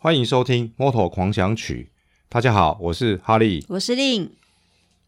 欢迎收听《Moto 狂想曲》。大家好，我是哈利，我是令。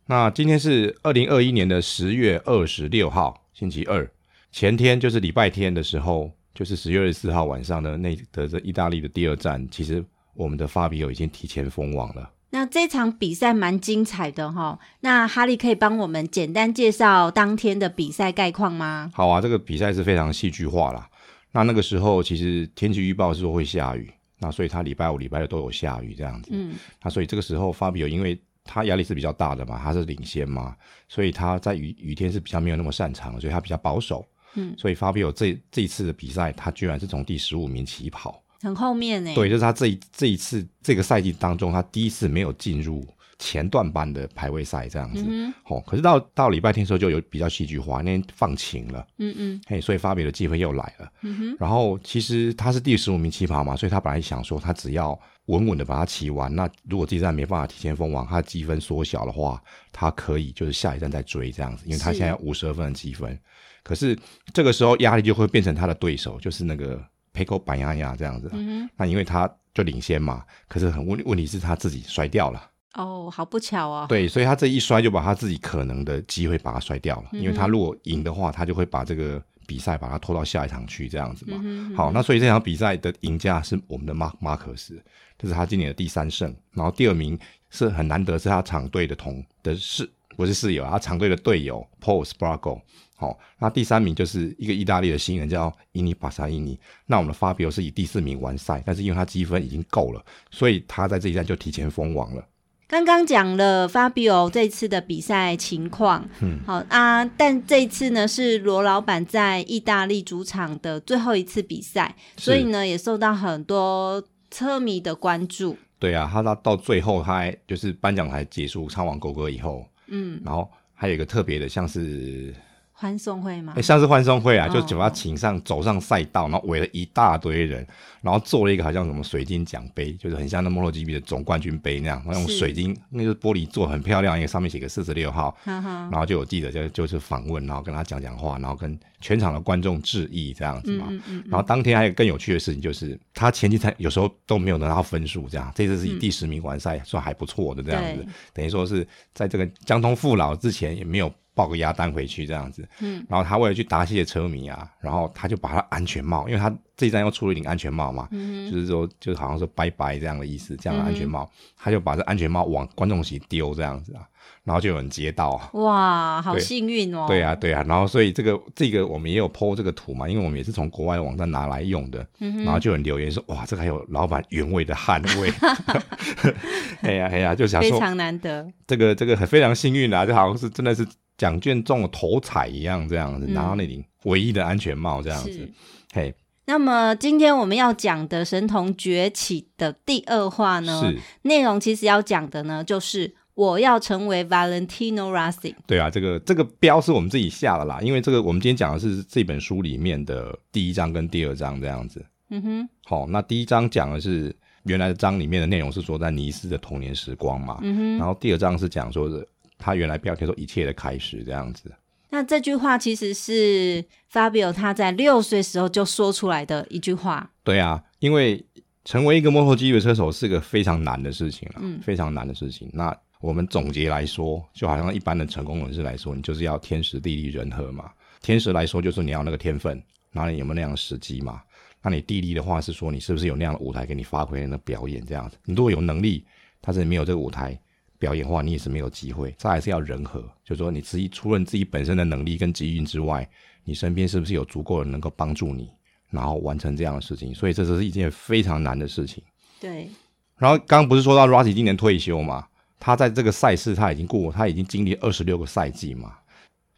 那今天是二零二一年的十月二十六号，星期二。前天就是礼拜天的时候，就是十月二十四号晚上的那的这意大利的第二站，其实我们的 Fabio 已经提前封网了。那这场比赛蛮精彩的哈。那哈利可以帮我们简单介绍当天的比赛概况吗？好啊，这个比赛是非常戏剧化啦。那那个时候其实天气预报是说会下雨。那所以他礼拜五、礼拜六都有下雨这样子。嗯。那所以这个时候，Fabio 因为他压力是比较大的嘛，他是领先嘛，所以他在雨雨天是比较没有那么擅长，所以他比较保守。嗯。所以 Fabio 这这一次的比赛，他居然是从第十五名起跑，很后面呢。对，就是他这一这一次这个赛季当中，他第一次没有进入。前段班的排位赛这样子，嗯、哦，可是到到礼拜天的时候就有比较戏剧化，那天放晴了，嗯嗯，嘿，所以 Fabio 的机会又来了，嗯哼，然后其实他是第十五名起跑嘛，所以他本来想说他只要稳稳的把它骑完，那如果这一站没办法提前封王，他积分缩小的话，他可以就是下一站再追这样子，因为他现在五十二分的积分，可是这个时候压力就会变成他的对手，就是那个 Pecco Bagnaia 这样子，嗯哼，那因为他就领先嘛，可是很问问题是他自己摔掉了。哦，好不巧啊！对，所以他这一摔就把他自己可能的机会把他摔掉了，嗯、因为他如果赢的话，他就会把这个比赛把他拖到下一场去，这样子嘛。嗯、好，那所以这场比赛的赢家是我们的马马克斯，这是他今年的第三胜。然后第二名是很难得，是他场队的同的室，不是室友，他场队的队友 Pol Espargaro。好，那第三名就是一个意大利的新人叫伊尼巴萨伊尼。那我们的 Fabio 是以第四名完赛，但是因为他积分已经够了，所以他在这一站就提前封王了。刚刚讲了 Fabio 这次的比赛情况，嗯，好啊，但这次呢是罗老板在意大利主场的最后一次比赛，所以呢也受到很多车迷的关注。对啊，他到到最后，他还就是颁奖台结束唱完国歌以后，嗯，然后还有一个特别的，像是。欢送会吗？哎、欸，像是欢送会啊，哦、就把他请上，走上赛道，然后围了一大堆人，然后做了一个好像什么水晶奖杯，就是很像那 MotoGP 的总冠军杯那样，然后用水晶，那个玻璃做很漂亮，一个上面写个四十六号，然后就有记者就就是访问，然后跟他讲讲话，然后跟全场的观众致意这样子嘛。嗯嗯嗯、然后当天还有更有趣的事情，就是他前期才有时候都没有拿到分数，这样这次是以第十名完赛，嗯、算还不错的这样子，等于说是在这个江通父老之前也没有。报个鸭单回去这样子，嗯，然后他为了去答谢车迷啊，然后他就把他安全帽，因为他这一站又出了一顶安全帽嘛，嗯，就是说就是好像说拜拜这样的意思，这样的安全帽，嗯、他就把这安全帽往观众席丢这样子啊，然后就有人接到啊，哇，好幸运哦，对啊对啊，然后所以这个这个我们也有 po 这个图嘛，因为我们也是从国外的网站拿来用的，嗯，然后就有人留言说，哇，这个还有老板原味的捍卫，哎呀哎呀，就想说非常难得，这个这个很非常幸运啊，就好像是真的是。奖券中了头彩一样，这样子拿到那顶唯一的安全帽，这样子。是嘿，那么今天我们要讲的《神童崛起》的第二话呢，是内容其实要讲的呢，就是我要成为 Valentino Rossi。对啊，这个这个标是我们自己下的啦，因为这个我们今天讲的是这本书里面的第一章跟第二章这样子。嗯哼，好，那第一章讲的是原来的章里面的内容是说在尼斯的童年时光嘛，嗯哼，然后第二章是讲说的。他原来标题说一切的开始这样子，那这句话其实是 Fabio 他在六岁时候就说出来的一句话。对啊，因为成为一个 MotoGP 的车手是个非常难的事情啊，嗯，非常难的事情。那我们总结来说，就好像一般的成功人士来说，你就是要天时地利人和嘛。天时来说就是你要那个天分，然后你有没有那样的时机嘛？那你地利的话是说你是不是有那样的舞台给你发挥那个表演这样子？你如果有能力，但是你没有这个舞台。表演的话，你也是没有机会。再还是要人和，就是说你自己除了你自己本身的能力跟机遇之外，你身边是不是有足够的人能够帮助你，然后完成这样的事情？所以这是一件非常难的事情。对。然后刚刚不是说到 Rossi 今年退休嘛？他在这个赛事他已经过，他已经经历二十六个赛季嘛。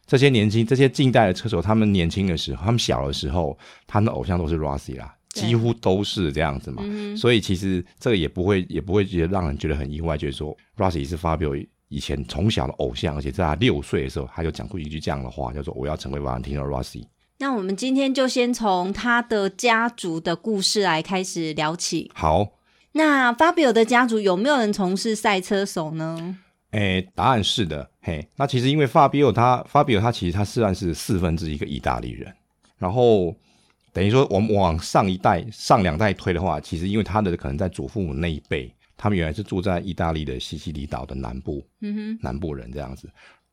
这些年轻、这些近代的车手，他们年轻的时候，他们小的时候，他们的偶像都是 Rossi 啦。几乎都是这样子嘛，嗯、所以其实这个也不会也不会觉得让人觉得很意外，就是说 Rossi 是 Fabio 以前从小的偶像，而且在他六岁的时候，他就讲过一句这样的话，叫做“我要成为 Valentino Rossi”。那我们今天就先从他的家族的故事来开始聊起。好，那 Fabio 的家族有没有人从事赛车手呢？诶，答案是的。嘿，那其实因为 Fabio 他 Fabio 他其实他虽然是四分之一个意大利人，然后。等于说我们往上一代、上两代推的话，其实因为他的可能在祖父母那一辈，他们原来是住在意大利的西西里岛的南部，嗯哼，南部人这样子，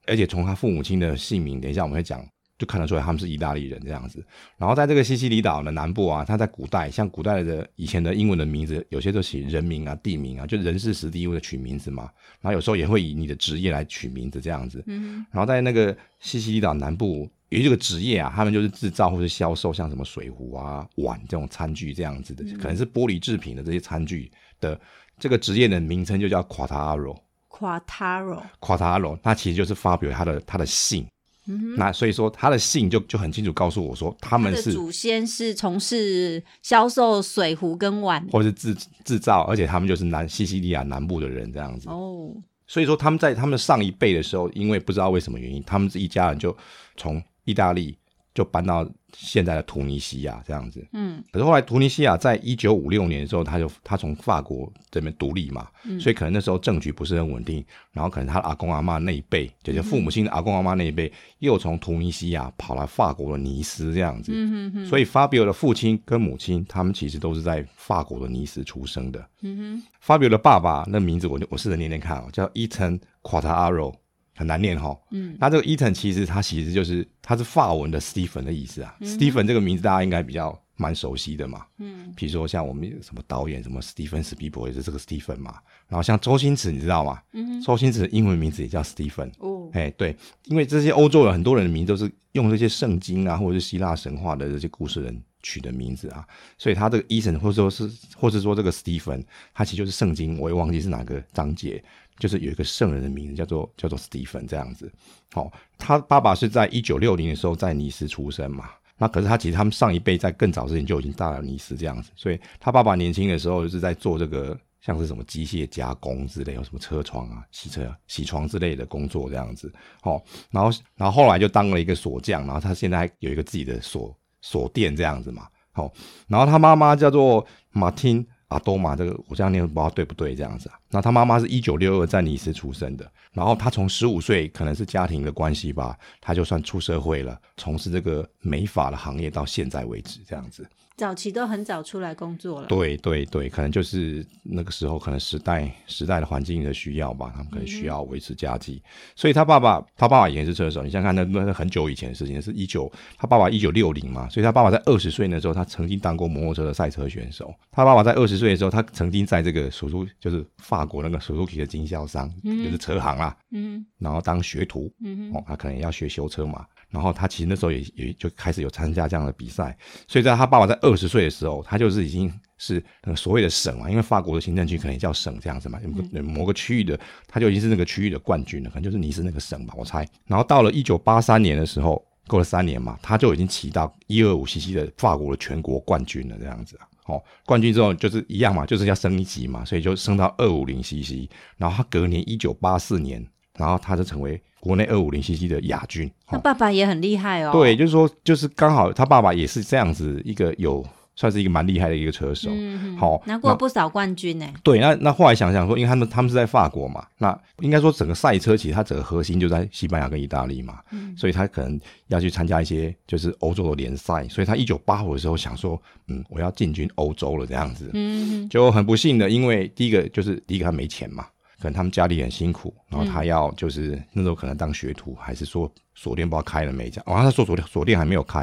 而且从他父母亲的姓名，等一下我们会讲。就看得出来他们是意大利人这样子，然后在这个西西里岛的南部啊，他在古代像古代的以前的英文的名字，有些都写人名啊、地名啊，就人事时地物的取名字嘛。然后有时候也会以你的职业来取名字这样子。嗯。然后在那个西西里岛南部有这个职业啊，他们就是制造或是销售像什么水壶啊、碗这种餐具这样子的，可能是玻璃制品的这些餐具的这个职业的名称就叫 Quattaro。Quattaro。Quattaro，那其实就是发表他的他的姓。嗯、那所以说，他的姓就就很清楚告诉我说，他们是祖先是从事销售水壶跟碗，或是制制造，而且他们就是南西西里亚南部的人这样子。哦，所以说他们在他们上一辈的时候，因为不知道为什么原因，他们这一家人就从意大利就搬到。现在的突尼西亚这样子，嗯，可是后来突尼西亚在一九五六年的时候，他就他从法国这边独立嘛，嗯，所以可能那时候政局不是很稳定，然后可能他的阿公阿妈那一辈，就是父母亲的阿公阿妈那一辈，嗯，又从突尼西亚跑来法国的尼斯这样子，嗯哼哼，所以法比欧的父亲跟母亲，他们其实都是在法国的尼斯出生的，嗯哼，法比欧的爸爸那名字我就我试着念念看哦，叫伊藤夸塔阿罗。很难念哈，嗯，那这个伊藤其实他其实就是他是法文的 Stephen 的意思啊、嗯、，Stephen 这个名字大家应该比较蛮熟悉的嘛，嗯，比如说像我们什么导演什么 Stephen Spielberg 也是这个 Stephen 嘛，然后像周星驰你知道吗？嗯，周星驰的英文名字也叫 Stephen 哦，哎对，因为这些欧洲人很多人的名字都是用这些圣经啊或者是希腊神话的这些故事人取的名字啊，所以他这个伊藤或者说是或者说这个 Stephen 他其实就是圣经，我也忘记是哪个章节。就是有一个圣人的名字叫做叫做史蒂芬这样子，好、哦，他爸爸是在一九六零的时候在尼斯出生嘛，那可是他其实他们上一辈在更早之前就已经到了尼斯这样子，所以他爸爸年轻的时候就是在做这个像是什么机械加工之类，有什么车窗啊、洗车、洗床之类的工作这样子，好、哦，然后然后后来就当了一个锁匠，然后他现在有一个自己的锁锁店这样子嘛，好、哦，然后他妈妈叫做马丁。阿多玛，这个我这样念不知道对不对？这样子啊，那他妈妈是一九六二在尼斯出生的，然后他从十五岁，可能是家庭的关系吧，他就算出社会了，从事这个美发的行业到现在为止，这样子。早期都很早出来工作了，对对对，可能就是那个时候，可能时代时代的环境的需要吧，他们可能需要维持家计，嗯，所以他爸爸他爸爸以前是车手，你想想看，那那是很久以前的事情，是一九他爸爸一九六零嘛，所以他爸爸在二十岁的时候，他曾经当过摩托车的赛车选手。他爸爸在二十岁的时候，他曾经在这个手术就是法国那个手术体的经销商，嗯，就是车行啦，嗯，然后当学徒，嗯，哦，他可能也要学修车嘛。然后他其实那时候也也就开始有参加这样的比赛，所以在他爸爸在二十岁的时候，他就是已经是那个所谓的省嘛，因为法国的行政区可能也叫省这样子嘛，某个区域的他就已经是那个区域的冠军了，可能就是尼斯那个省吧，我猜。然后到了一九八三年的时候，过了三年嘛，他就已经骑到一二五 cc 的法国的全国冠军了这样子啊。哦，冠军之后就是一样嘛，就是要升一级嘛，所以就升到二五零 cc。然后他隔年一九八四年，然后他就成为。国内二五零 cc 的亚军，他爸爸也很厉害哦。对，就是说，就是刚好他爸爸也是这样子一个有算是一个蛮厉害的一个车手。嗯，好，拿过不少冠军呢。对，那那后来想想说，因为他们他们是在法国嘛，那应该说整个赛车其实它整个核心就在西班牙跟意大利嘛，嗯，所以他可能要去参加一些就是欧洲的联赛，所以他一九八五的时候想说，嗯，我要进军欧洲了这样子。嗯，就很不幸的，因为第一个就是第一个他没钱嘛。可能他们家里很辛苦，然后他要就是、嗯、那时候可能当学徒，还是说锁链不知道开了没这样。哦，他说锁链锁链还没有开，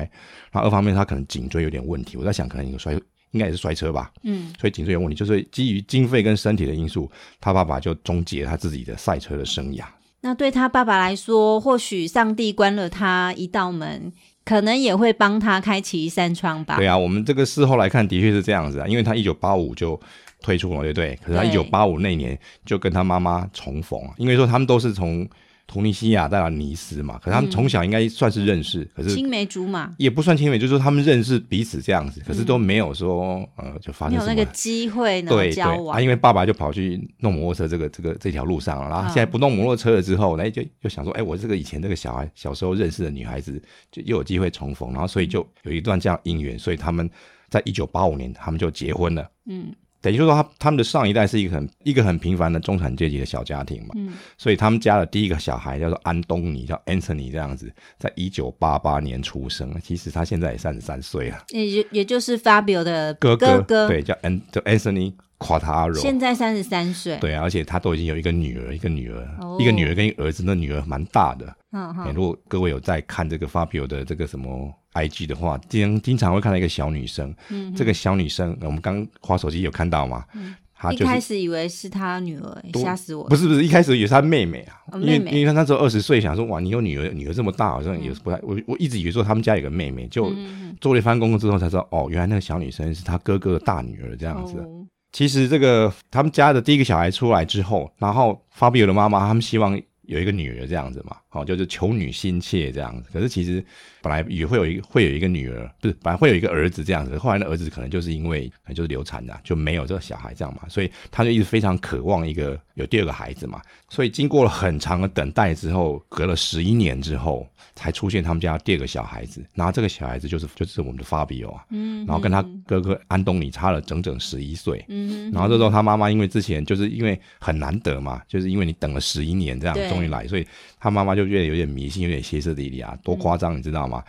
然后二方面他可能颈椎有点问题，我在想可能有摔，应该也是摔车吧。嗯，所以颈椎有问题，就是基于经费跟身体的因素，他爸爸就终结了他自己的赛车的生涯。那对他爸爸来说，或许上帝关了他一道门，可能也会帮他开启一扇窗吧。对啊，我们这个事后来看，的确是这样子啊，因为他一九八五就。退出了，对不对？可是他一九八五那年就跟他妈妈重逢，因为说他们都是从突尼西亚到尼斯嘛。可是他们从小应该算是认识，嗯、可是青梅竹马也不算青梅，就是说他们认识彼此这样子，可是都没有说呃，就发生什么有那个机会能交往。啊，因为爸爸就跑去弄摩托车，这个这个这条路上了，然后现在不弄摩托车了之后，哎，就就想说，哎，我这个以前这个小孩小时候认识的女孩子，就又有机会重逢，然后所以就有一段这样姻缘，所以他们在一九八五年他们就结婚了。嗯。等于说他他们的上一代是一个很一个很平凡的中产阶级的小家庭嘛，嗯，所以他们家的第一个小孩叫做安东尼，叫 Anthony 这样子，在一九八八年出生，其实他现在也三十三岁了，也就也就是 Fabio 的哥哥，哥，对，叫 An 叫 Anthony Quattaro，现在三十三岁，对啊，而且他都已经有一个女儿，一个女儿，哦、一个女儿跟一个儿子，那女儿蛮大的，嗯嗯，如果各位有在看这个 Fabio 的这个什么。IG 的话，经经常会看到一个小女生。嗯，这个小女生，我们刚划手机有看到吗？嗯，她就是、一开始以为是她女儿，吓死我了！不是不是，一开始以为是她妹妹啊，哦、妹妹因为因为她那时候二十岁，想说哇，你有女儿，女儿这么大，好像也是不太……我我一直以为说他们家有个妹妹，就做了一番功课之后才知道，哦，原来那个小女生是她哥哥的大女儿这样子。哦、其实这个他们家的第一个小孩出来之后，然后 Fabio 的妈妈他们希望有一个女儿这样子嘛，哦，就是求女心切这样子。可是其实。本来也会有一个会有一个女儿，不是本来会有一个儿子这样子，后来那儿子可能就是因为就是流产的，就没有这个小孩这样嘛，所以他就一直非常渴望一个有第二个孩子嘛，所以经过了很长的等待之后，隔了十一年之后，才出现他们家第二个小孩子，然后这个小孩子就是就是我们的 Fabio 啊，嗯，然后跟他哥哥安东尼差了整整十一岁，嗯，然后这时候他妈妈因为之前就是因为很难得嘛，就是因为你等了十一年这样终于来，所以他妈妈就觉得有点迷信，有点歇斯底里啊，多夸张你知道吗？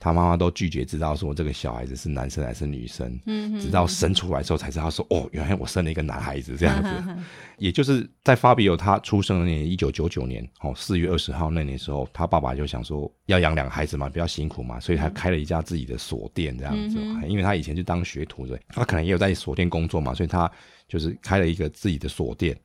他妈妈都拒绝知道说这个小孩子是男生还是女生，直到生出来之后才知道说，哦，原来我生了一个男孩子这样子。也就是在 Fabio 他出生的那年，一九九九年，哦，四月二十号那年时候，他爸爸就想说要养两个孩子嘛，比较辛苦嘛，所以他开了一家自己的锁店这样子。嗯、因为他以前就当学徒的，他可能也有在锁店工作嘛，所以他就是开了一个自己的锁店。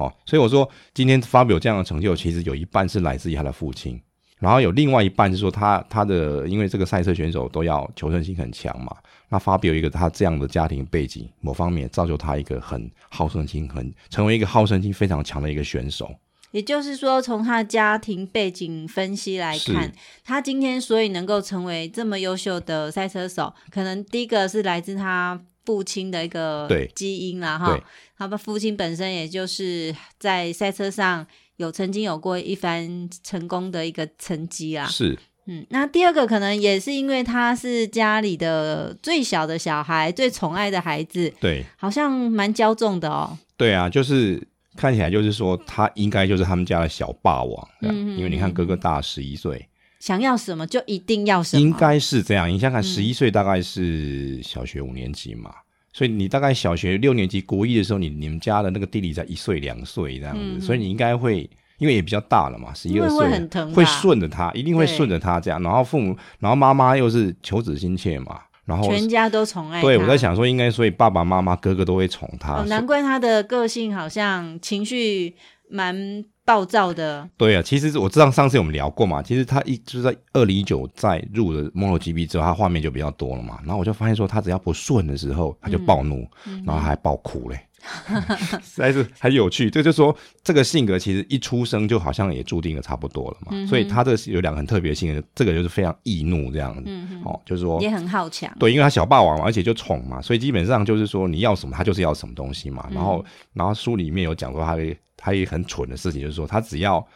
好，所以我说今天 Fabio 这样的成就，其实有一半是来自于他的父亲。然后有另外一半是说他他的，因为这个赛车选手都要求胜心很强嘛，那 Fabio 一个他这样的家庭背景，某方面造就他一个很好胜心很成为一个好胜心非常强的一个选手。也就是说，从他的家庭背景分析来看，他今天所以能够成为这么优秀的赛车手，可能第一个是来自他父亲的一个基因啦，哈，他们父亲本身也就是在赛车上。有曾经有过一番成功的一个成绩啊，是，嗯，那第二个可能也是因为他是家里的最小的小孩，最宠爱的孩子，对，好像蛮骄纵的哦。对啊，就是看起来就是说他应该就是他们家的小霸王，嗯，因为你看哥哥大十一岁，想要什么就一定要什么，应该是这样。你想想看，十一岁大概是小学五年级嘛。所以你大概小学六年级国一的时候，你你们家的那个弟弟才一岁两岁这样子，嗯、所以你应该会，因为也比较大了嘛，十一二岁，会顺着他，一定会顺着他这样。然后父母，然后妈妈又是求子心切嘛，然后全家都宠爱他。对，我在想说，应该所以爸爸妈妈哥哥都会宠他，哦，难怪他的个性好像情绪蛮。暴躁的，对啊，其实我知道上次我们聊过嘛，其实他一就是在二零一九在入了 MotoGP 之后，他画面就比较多了嘛，然后我就发现说他只要不顺的时候，他就暴怒，嗯、然后还暴哭嘞，嗯、实在是很有趣。这就说这个性格其实一出生就好像也注定了差不多了嘛，嗯、所以他这有两个很特别的性格，这个就是非常易怒这样子，嗯、哦，就是说也很好强，对，因为他小霸王嘛，而且就宠嘛，所以基本上就是说你要什么他就是要什么东西嘛，然后、嗯、然后书里面有讲说他的。他也很蠢的事情，就是说他只要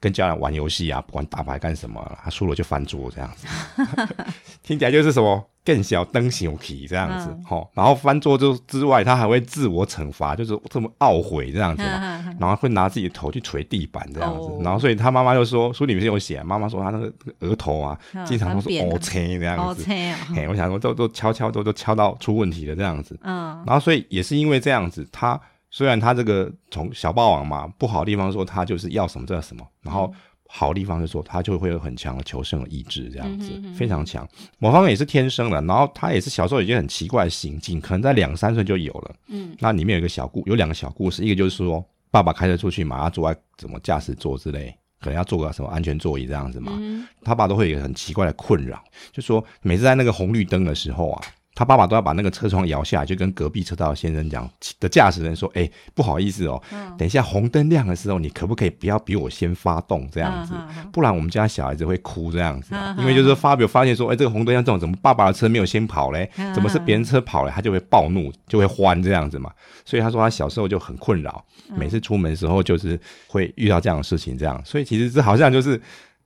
跟家人玩游戏啊，不管打牌干什么，他输了就翻桌这样子，听起来就是什么更小灯小气这样子，吼、嗯，然后翻桌就之外，他还会自我惩罚，就是这么懊悔这样子嘛，嗯嗯、然后会拿自己的头去捶地板这样子，哦、然后所以他妈妈就说，书里面是有写，妈妈说他那个额头啊，嗯、经常都是凹陷这样子，嘿，我想说都都敲敲都都敲到出问题了这样子，嗯，然后所以也是因为这样子，他。虽然他这个从小霸王嘛，不好的地方说他就是要什么这什么，然后好的地方是说他就会有很强的求生的意志，这样子非常强。某方面也是天生的，然后他也是小时候有一些很奇怪的行径，可能在两三岁就有了。嗯，那里面有一个小故，有两个小故事，一个就是说爸爸开车出去嘛，他坐在什么驾驶座之类，可能要坐个什么安全座椅这样子嘛，他爸都会有一个很奇怪的困扰，就说每次在那个红绿灯的时候啊。他爸爸都要把那个车窗摇下来，就跟隔壁车道的先生讲的驾驶人说：“哎、欸，不好意思哦，嗯、等一下红灯亮的时候，你可不可以不要比我先发动这样子？嗯、不然我们家小孩子会哭这样子。嗯、因为就是说发表发现说，哎、欸，这个红灯像这种，怎么爸爸的车没有先跑嘞？怎么是别人车跑了？他就会暴怒，就会欢这样子嘛。所以他说他小时候就很困扰，每次出门的时候就是会遇到这样的事情，这样。所以其实这好像就是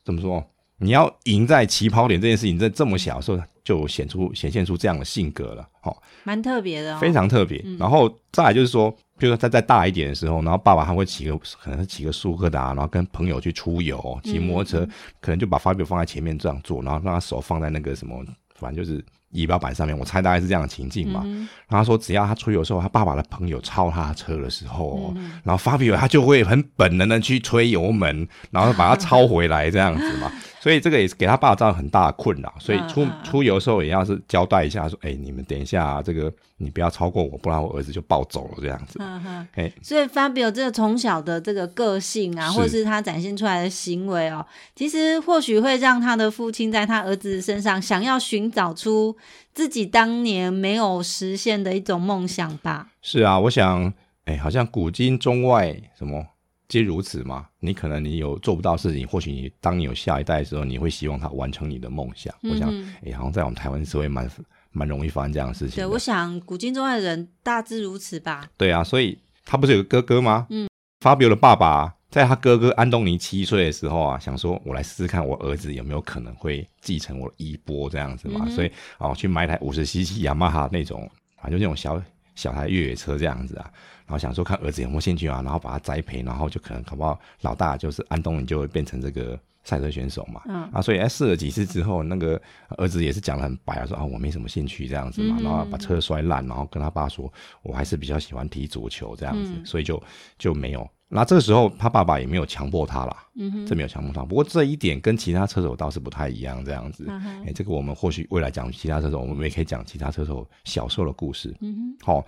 怎么说？你要赢在起跑点这件事情，在这么小的时候就显出显现出这样的性格了，哦，蛮特别的，非常特别。嗯、然后再来就是说，比如说再再大一点的时候，然后爸爸他会骑个可能是骑个速克达，然后跟朋友去出游，骑摩托车，嗯、可能就把法比欧放在前面这样做，然后让他手放在那个什么，反正就是。仪表板上面，我猜大概是这样的情境嘛。嗯、然后他说，只要他出游的时候，他爸爸的朋友超他的车的时候，嗯、然后法比欧他就会很本能的去吹油门，然后把他超回来这样子嘛。所以这个也是给他爸造成很大的困扰，所以出、uh, uh, 出游的时候也要是交代一下，说，哎、欸，你们等一下、啊，这个你不要超过我，不然我儿子就暴走了这样子。嗯哼，哎，所以 Fabio 这个从小的这个个性啊，或者是他展现出来的行为哦，其实或许会让他的父亲在他儿子身上想要寻找出自己当年没有实现的一种梦想吧。是啊，我想，哎、欸，好像古今中外什么。皆如此嘛？你可能你有做不到的事情，或许你当你有下一代的时候，你会希望他完成你的梦想。嗯、我想，哎、欸，好像在我们台湾社会蛮蛮容易发生这样的事情。对，我想古今中外的人大致如此吧。对啊，所以他不是有个哥哥吗？嗯，法比欧的爸爸在他哥哥安东尼七岁的时候啊，想说我来试试看我儿子有没有可能会继承我的衣钵这样子嘛，嗯、所以哦去买一台五十 CC 雅马哈那种啊，就那种小小台越野车这样子啊。然后想说看儿子有没有兴趣啊，然后把他栽培，然后就可能搞不好老大就是安东尼就会变成这个赛车选手嘛。嗯啊，所以哎试了几次之后，那个儿子也是讲的很白啊，说啊我没什么兴趣这样子嘛，嗯、然后把车摔烂，然后跟他爸说，我还是比较喜欢踢足球这样子，嗯、所以就就没有。那这个时候他爸爸也没有强迫他啦，嗯哼，这没有强迫他。不过这一点跟其他车手倒是不太一样，这样子。哎、嗯哼，这个我们或许未来讲其他车手，我们也可以讲其他车手小时候的故事。嗯哼，好、哦。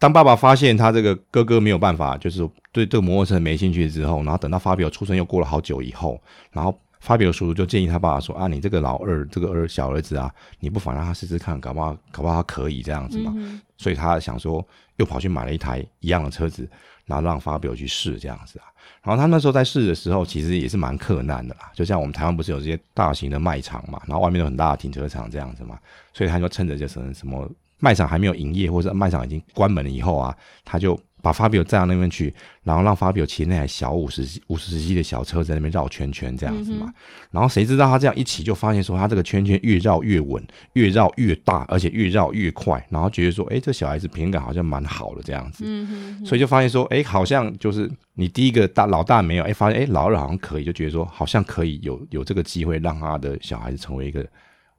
当爸爸发现他这个哥哥没有办法，就是对这个摩托车没兴趣之后，然后等到法比欧出生又过了好久以后，然后法比欧叔叔就建议他爸爸说：“啊，你这个老二，这个儿小儿子啊，你不妨让他试试看，搞不好搞不好他可以这样子嘛。嗯”所以他想说，又跑去买了一台一样的车子，然后让发表去试这样子啊。然后他那时候在试的时候，其实也是蛮困难的啦。就像我们台湾不是有这些大型的卖场嘛，然后外面有很大的停车场这样子嘛，所以他就趁着就是什么。卖场还没有营业，或者卖场已经关门了以后啊，他就把法比欧载到那边去，然后让法比欧骑那台小五十五十 cc 的小车在那边绕圈圈这样子嘛。嗯、然后谁知道他这样一骑就发现说，他这个圈圈越绕越稳，越绕越大，而且越绕越快。然后觉得说，哎，这小孩子平衡感好像蛮好的这样子。嗯哼，所以就发现说，哎，好像就是你第一个大老大没有，哎，发现哎老二好像可以，就觉得说好像可以有有这个机会让他的小孩子成为一个。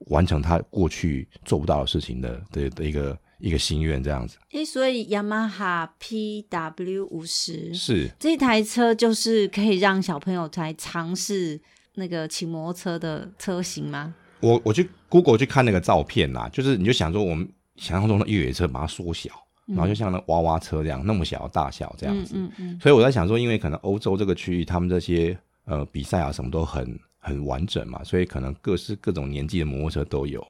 完成他过去做不到的事情的的的一个一个心愿这样子。诶，所以雅马哈 PW 五十是这台车，就是可以让小朋友来尝试那个骑摩托车的车型吗？我我去 Google 去看那个照片啦，就是你就想说我们想象中的越野车把它缩小，嗯、然后就像那娃娃车这样那么小的大小这样子。嗯嗯，嗯。所以我在想说，因为可能欧洲这个区域他们这些呃比赛啊什么都很。很完整嘛，所以可能各式各种年纪的摩托车都有，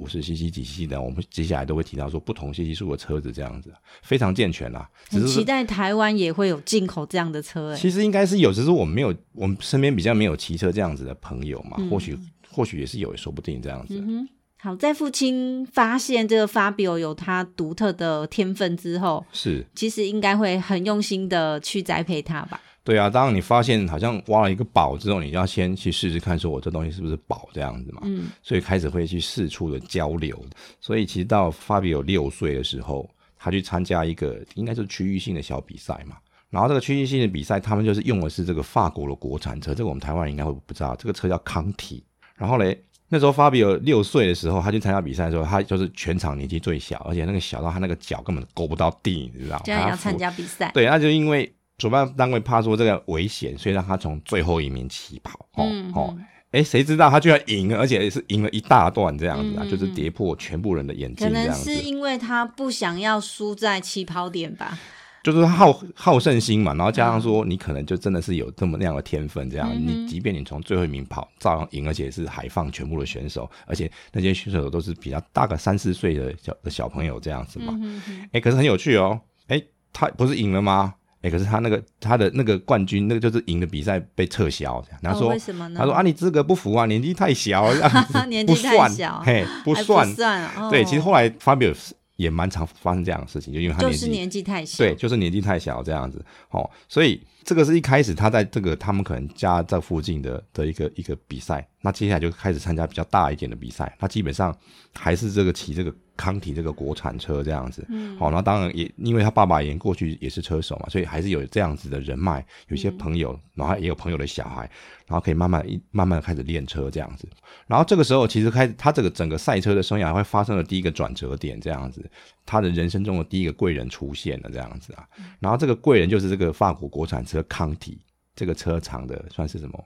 五十 cc 几 cc 的，我们接下来都会提到说不同 cc 数的车子这样子，非常健全啦。只是期待台湾也会有进口这样的车，欸，其实应该是有，只是我们没有，我们身边比较没有骑车这样子的朋友嘛，嗯、或许或许也是有，也说不定这样子。嗯、好，在父亲发现这个 Fabio 有他独特的天分之后，是其实应该会很用心的去栽培他吧。对啊，当你发现好像挖了一个宝之后，你就要先去试试看，说我这东西是不是宝这样子嘛。嗯。所以开始会去四处的交流。所以其实到法比有六岁的时候，他去参加一个应该是区域性的小比赛嘛。然后这个区域性的比赛，他们就是用的是这个法国的国产车，这个我们台湾人应该会不知道，这个车叫康体。然后嘞，那时候法比有六岁的时候，他去参加比赛的时候，他就是全场年纪最小，而且那个小到他那个脚根本够不到地，你知道吗？这样要参加比赛。对，那就因为。主办单位怕说这个危险，所以让他从最后一名起跑。哦、嗯、哦，哎，谁知道他居然赢了，而且是赢了一大段这样子啊，嗯、就是跌破全部人的眼睛。可能是因为他不想要输在起跑点吧，就是好好胜心嘛。然后加上说，你可能就真的是有这么那样的天分，这样、嗯、你即便你从最后一名跑，照样赢，而且是海放全部的选手，而且那些选手都是比较大个三四岁的小的小朋友这样子嘛。哎、嗯欸，可是很有趣哦。哎、欸，他不是赢了吗？哎、欸，可是他那个他的那个冠军，那个就是赢的比赛被撤销，然后说、哦、为什么呢？他说啊，你资格不符啊，年纪太小，年纪太小，嘿，不算，不算。哦、对，其实后来 Fabio 也蛮常发生这样的事情，就因为他年纪年纪太小，对，就是年纪太小这样子。哦，所以这个是一开始他在这个他们可能家在附近的的一个一个比赛，那接下来就开始参加比较大一点的比赛，他基本上还是这个骑这个康体这个国产车这样子。嗯，好，那当然也因为他爸爸也过去也是车手嘛，所以还是有这样子的人脉，有些朋友，然后也有朋友的小孩，然后可以慢慢一慢慢的开始练车这样子。然后这个时候其实开始他这个整个赛车的生涯会发生了第一个转折点这样子，他的人生中的第一个贵人出现了这样子啊。然后这个贵人就是这个法国国产车康体这个车厂的算是什么？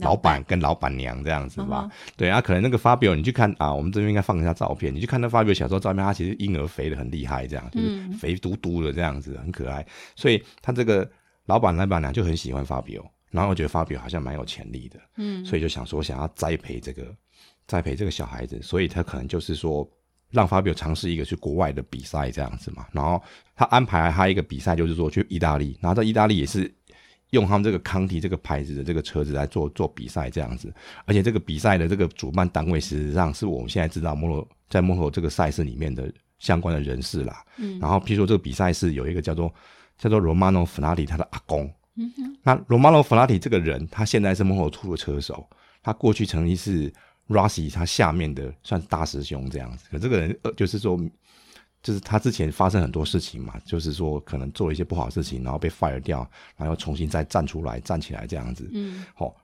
老板跟老板娘这样子吧，嗯、对啊，可能那个 Fabio 你去看啊，我们这边应该放一下照片，你去看那 Fabio 小时候照片，他其实婴儿肥的很厉害，这样就是肥嘟嘟的这样子，很可爱。所以他这个老板老板娘就很喜欢 Fabio，然后我觉得 Fabio 好像蛮有潜力的，嗯，所以就想说想要栽培这个栽培这个小孩子，所以他可能就是说让 Fabio 尝试一个去国外的比赛这样子嘛，然后他安排他一个比赛就是说去意大利，然后在意大利也是。用他们这个康体这个牌子的这个车子来做做比赛这样子，而且这个比赛的这个主办单位实际上是我们现在知道摩托在摩托这个赛事里面的相关的人士啦。嗯，然后譬如说这个比赛是有一个叫做叫做 Romano Fenati 他的阿公。嗯哼。那 Romano Fenati 这个人，他现在是摩托兔的车手，他过去曾经是 Rossi 他下面的算是大师兄这样子。可这个人呃，就是说。就是他之前发生很多事情嘛，就是说可能做了一些不好的事情，然后被 fire 掉，然后又重新再站出来站起来这样子。嗯，好，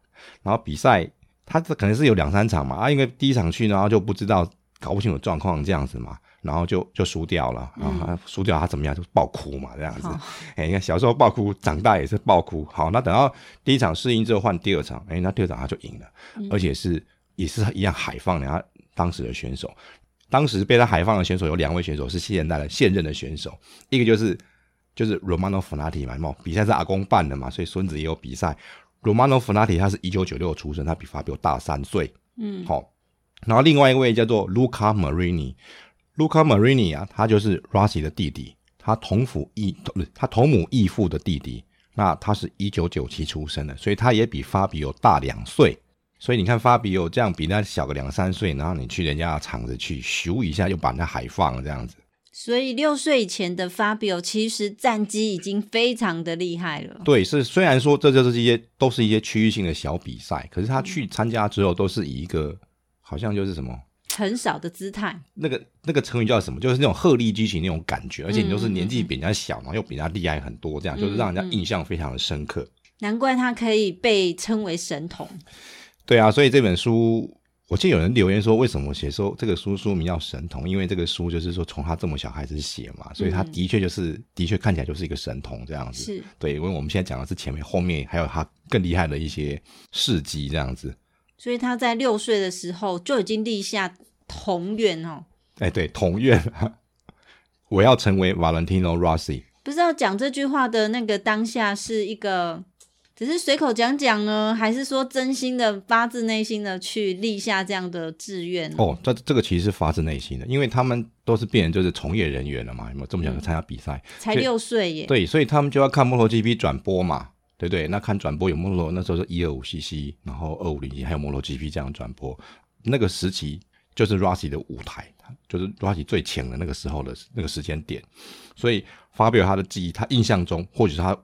然后比赛他这可能是有两三场嘛，啊，因为第一场去然后就不知道搞不清楚状况这样子嘛，然后就就输掉了，然后他输掉他怎么样就爆哭嘛这样子。哎、嗯，你看小时候爆哭，长大也是爆哭。好，那等到第一场适应之后换第二场，哎，那第二场他就赢了，嗯、而且是也是一样海放人家当时的选手。当时被他海放的选手有两位选手是现代的现任的选手，一个就是就是 Romano Fenati 嘛，比赛是阿公办的嘛，所以孙子也有比赛。Romano Fenati 他是一九九六出生，他比 Fabio 大三岁，嗯，好。然后另外一位叫做 Luca Marini，Luca Marini 啊，他就是 Rossi 的弟弟，他同父异不是他同母异父的弟弟。那他是一九九七出生的，所以他也比 Fabio 大两岁。所以你看，Fabio 这样比他小个两三岁，然后你去人家的场子去咻一下，就把人家海放了这样子。所以六岁以前的 Fabio 其实战绩已经非常的厉害了。对，是虽然说这就是一些都是一些区域性的小比赛，可是他去参加之后都是以一个好像就是什么很少的姿态。那个那个成语叫什么？就是那种鹤立鸡群那种感觉，而且你都是年纪比人家小，然后又比人家厉害很多，这样就是让人家印象非常的深刻。难怪他可以被称为神童。对啊，所以这本书，我记得有人留言说，为什么我写说这个书书名叫《神童》？因为这个书就是说从他这么小孩子写嘛，所以他的确就是、嗯、的确看起来就是一个神童这样子。是，对，因为我们现在讲的是前面，后面还有他更厉害的一些事迹这样子。所以他在六岁的时候就已经立下童愿哦。哎，对，童愿，我要成为 Valentino Rossi。不知道讲这句话的那个当下是一个。只是随口讲讲呢，还是说真心的、发自内心的去立下这样的志愿？哦，这这个其实是发自内心的，因为他们都是变成就是从业人员了嘛，有没有这么想参加比赛？嗯、才六岁耶。对，所以他们就要看摩托 GP 转播嘛，对不对？那看转播有摩托，那时候是一二五 CC，然后二五零 C 还有摩托 GP 这样转播，那个时期就是 Rossi 的舞台，就是 Rossi 最强的那个时候的那个时间点，所以发表他的记忆，他印象中或许是他。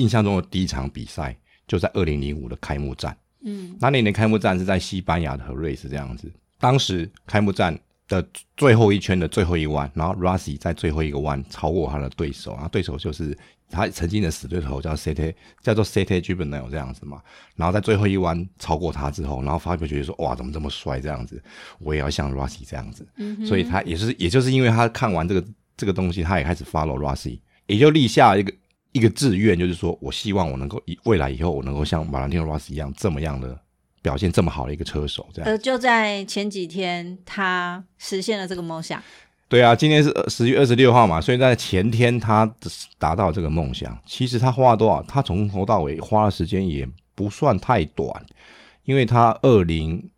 印象中的第一场比赛就在二零零五的开幕战，嗯，那那年开幕战是在西班牙的和瑞士这样子。当时开幕战的最后一圈的最后一弯，然后 Rossi 在最后一个弯超过他的对手，然后对手就是他曾经的死对头叫 Sette，叫做 Sette Gibernel 这样子嘛。然后在最后一弯超过他之后，然后 Fabio 觉得说哇，怎么这么帅这样子，我也要像 Rossi 这样子。嗯，所以他也是，也就是因为他看完这个这个东西，他也开始 follow Rossi，也就立下一个。一个志愿就是说，我希望我能够以未来以后，我能够像马兰蒂诺·罗斯一样这么样的表现这么好的一个车手，这样。呃，就在前几天，他实现了这个梦想。对啊，今天是十月二十六号嘛，所以在前天他达到这个梦想。其实他花了多少？他从头到尾花的时间也不算太短，因为他二零。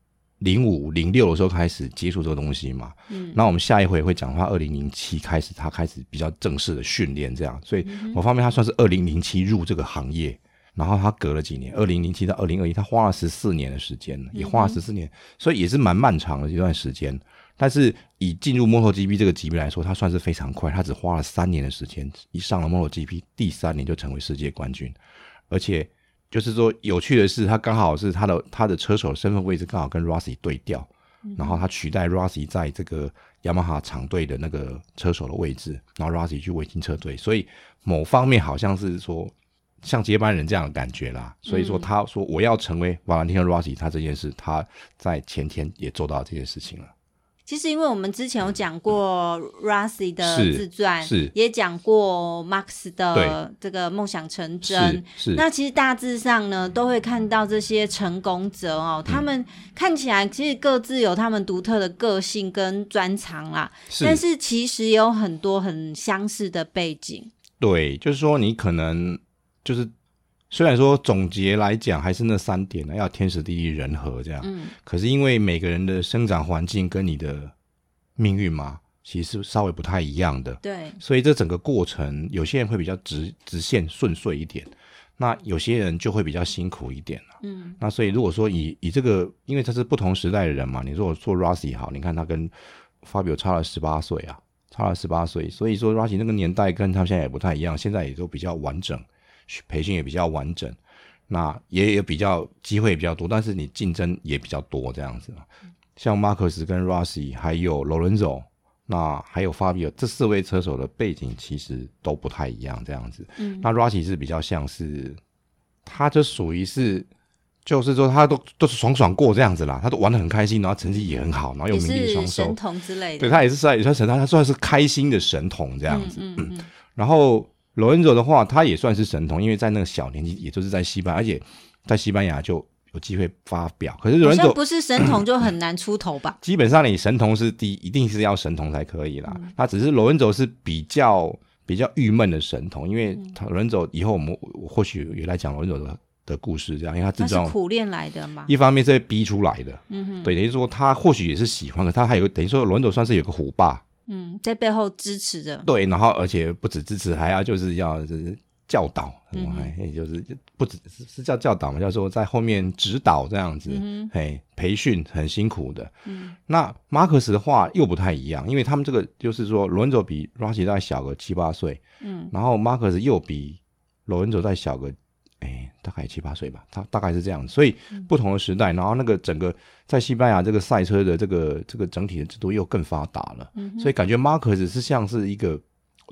零五零六的时候开始接触这个东西嘛，嗯，那我们下一回会讲他二零零七开始，他开始比较正式的训练这样，所以某方面他算是二零零七入这个行业，然后他隔了几年，二零零七到二零二一，他花了十四年的时间，也花了十四年，所以也是蛮漫长的一段时间。但是以进入 MotoGP 这个级别来说，他算是非常快，他只花了三年的时间，一上了 MotoGP，第三年就成为世界冠军，而且。就是说有趣的是，他刚好是他的他的车手身份位置刚好跟 Rossi 对调，嗯、然后他取代 Rossi 在这个雅马哈厂队的那个车手的位置，然后 Rossi 去维京车队，所以某方面好像是说像接班人这样的感觉啦。所以说他说我要成为瓦兰蒂诺 Rossi，他这件事他在前天也做到这件事情了。其实，因为我们之前有讲过 Rossi 的自传，是也讲过 Max 的这个梦想成真。是，那其实大致上呢，都会看到这些成功者哦，他们看起来其实各自有他们独特的个性跟专长啦。是，但是其实也有很多很相似的背景。对，就是说你可能就是。虽然说总结来讲还是那三点呢，要天时地利人和这样。嗯。可是因为每个人的生长环境跟你的命运嘛，其实是稍微不太一样的。对。所以这整个过程，有些人会比较直直线顺遂一点，那有些人就会比较辛苦一点。嗯。那所以如果说以以这个，因为他是不同时代的人嘛，你说我做 Rossi 好，你看他跟 Fabio 差了十八岁啊，差了十八岁，所以说 Rossi 那个年代跟他们现在也不太一样，现在也都比较完整。培训也比较完整，那也有比较机会也比较多，但是你竞争也比较多这样子。像马克斯跟 Rossi 还有罗伦佐，那还有 Fabio 这四位车手的背景其实都不太一样这样子。嗯，那 Rossi 是比较像是，他就属于是，就是说他都都是爽爽过这样子啦，他都玩的很开心，然后成绩也很好，然后又名利双收，神童之类的。对，他也是算也算神童，他算是开心的神童这样子。嗯，嗯，嗯，然后。罗恩佐的话，他也算是神童，因为在那个小年纪，也就是在西班牙，而且在西班牙就有机会发表。可是罗恩佐不是神童就很难出头吧？基本上你神童是第一，一定是要神童才可以啦。他、嗯、只是罗恩佐是比较比较郁闷的神童，因为他罗恩佐以后我们或许也来讲罗恩佐的的故事，这样，因为他自己苦练来的嘛。一方面是被逼出来的，嗯哼，对，等于说他或许也是喜欢，的他还有等于说罗恩佐算是有个虎爸。嗯，在背后支持着。对，然后而且不止支持，还要就是要就是教导，嗯就是不止是是叫教导嘛，叫做在后面指导这样子，嗯哼，哎，培训很辛苦的。嗯，那马克思的话又不太一样，因为他们这个就是说，罗恩佐比罗恩佐再小个七八岁，嗯，然后马克思又比罗恩佐再小个。哎，大概七八岁吧，他大概是这样，所以不同的时代，然后那个整个在西班牙这个赛车的这个这个整体的制度又更发达了，嗯、所以感觉马克斯是像是一个，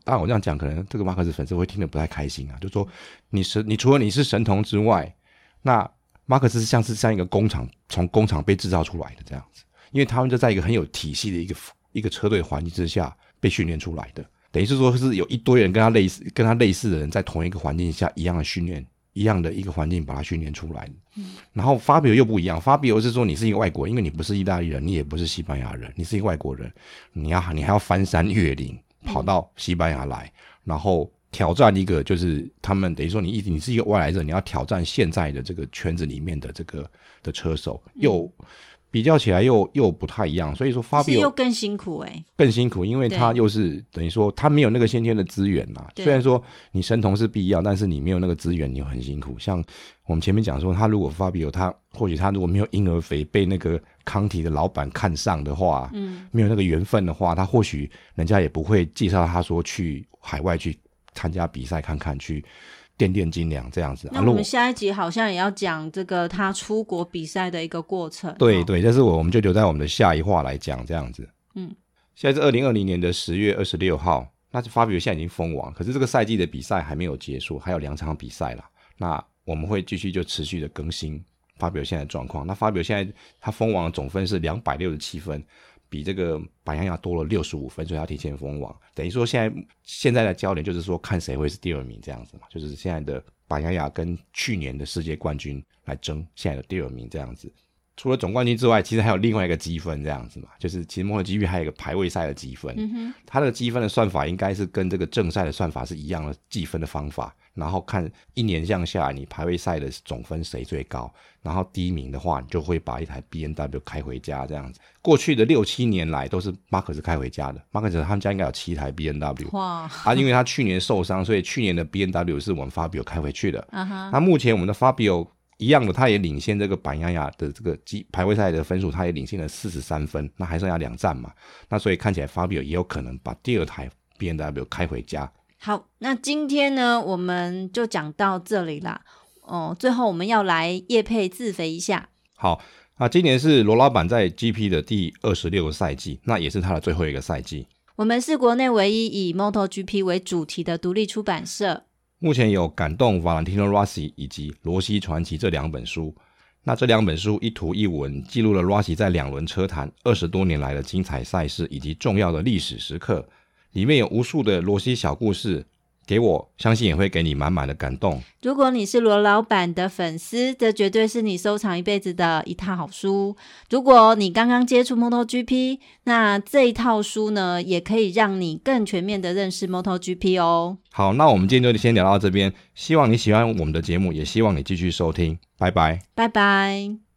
当然我这样讲，可能这个马克思粉丝会听得不太开心啊，就说你是你除了你是神童之外，那马克思是像是像一个工厂从工厂被制造出来的这样子，因为他们就在一个很有体系的一个一个车队环境之下被训练出来的，等于是说是有一堆人跟他类似跟他类似的人在同一个环境下一样的训练。一样的一个环境把它训练出来，嗯，然后 Fabio 又不一样，Fabio 是说你是一个外国人，因为你不是意大利人，你也不是西班牙人，你是一个外国人，你要你还要翻山越岭跑到西班牙来，然后挑战一个就是他们等于说你一你是一个外来者，你要挑战现在的这个圈子里面的这个的车手又。比较起来又又不太一样，所以说 Fabio 又更辛苦哎、欸，更辛苦，因为他又是等于说他没有那个先天的资源呐。对虽然说你神童是必要，但是你没有那个资源，你又很辛苦。像我们前面讲说，他如果 Fabio 他或许他如果没有婴儿肥被那个康体的老板看上的话，嗯，没有那个缘分的话，他或许人家也不会介绍他说去海外去参加比赛看看去。奠定斤两这样子。那我们下一集好像也要讲这个他出国比赛的一个过程。对对，但是我我们就留在我们的下一话来讲这样子。嗯，现在是二零二零年的十月二十六号，那就 Fabio 现在已经封王，可是这个赛季的比赛还没有结束，还有两场比赛啦。那我们会继续就持续的更新 Fabio 现在的状况。那 Fabio 现在他封王的总分是两百六十七分。比这个板鸭鸭多了六十五分，所以要提前封王。等于说现在现在的焦点就是说看谁会是第二名这样子嘛，就是现在的板鸭鸭跟去年的世界冠军来争现在的第二名这样子。除了总冠军之外，其实还有另外一个积分这样子嘛，就是其实摩托 GP 还有一个排位赛的积分。嗯哼，它的积分的算法应该是跟这个正赛的算法是一样的计分的方法。然后看一年这样下来，你排位赛的总分谁最高，然后第一名的话，你就会把一台 B N W 开回家这样子。过去的六七年来都是马克斯开回家的，马克斯他们家应该有七台 B N W，。哇！啊，因为他去年受伤，所以去年的 B N W 是我们 Fabio 开回去的。啊哈。那目前我们的 Fabio 一样的，他也领先这个板牙亚的这个积排位赛的分数，他也领先了四十三分，那还剩下两站嘛。那所以看起来 Fabio 也有可能把第二台 B N W 开回家。好，那今天呢，我们就讲到这里啦。哦，最后我们要来叶配自肥一下。好，那今年是罗老板在 GP 的第二十六个赛季，那也是他的最后一个赛季。我们是国内唯一以 MotoGP 为主题的独立出版社。目前有《感动 Valentino Rossi》以及《罗西传奇》这两本书。那这两本书一图一文记录了 Rossi 在两轮车坛二十多年来的精彩赛事以及重要的历史时刻，里面有无数的罗西小故事。给我相信也会给你满满的感动。如果你是罗老板的粉丝，这绝对是你收藏一辈子的一套好书。如果你刚刚接触 MotoGP，那这一套书呢，也可以让你更全面的认识 MotoGP 哦。好，那我们今天就先聊到这边。希望你喜欢我们的节目，也希望你继续收听。拜拜，拜拜。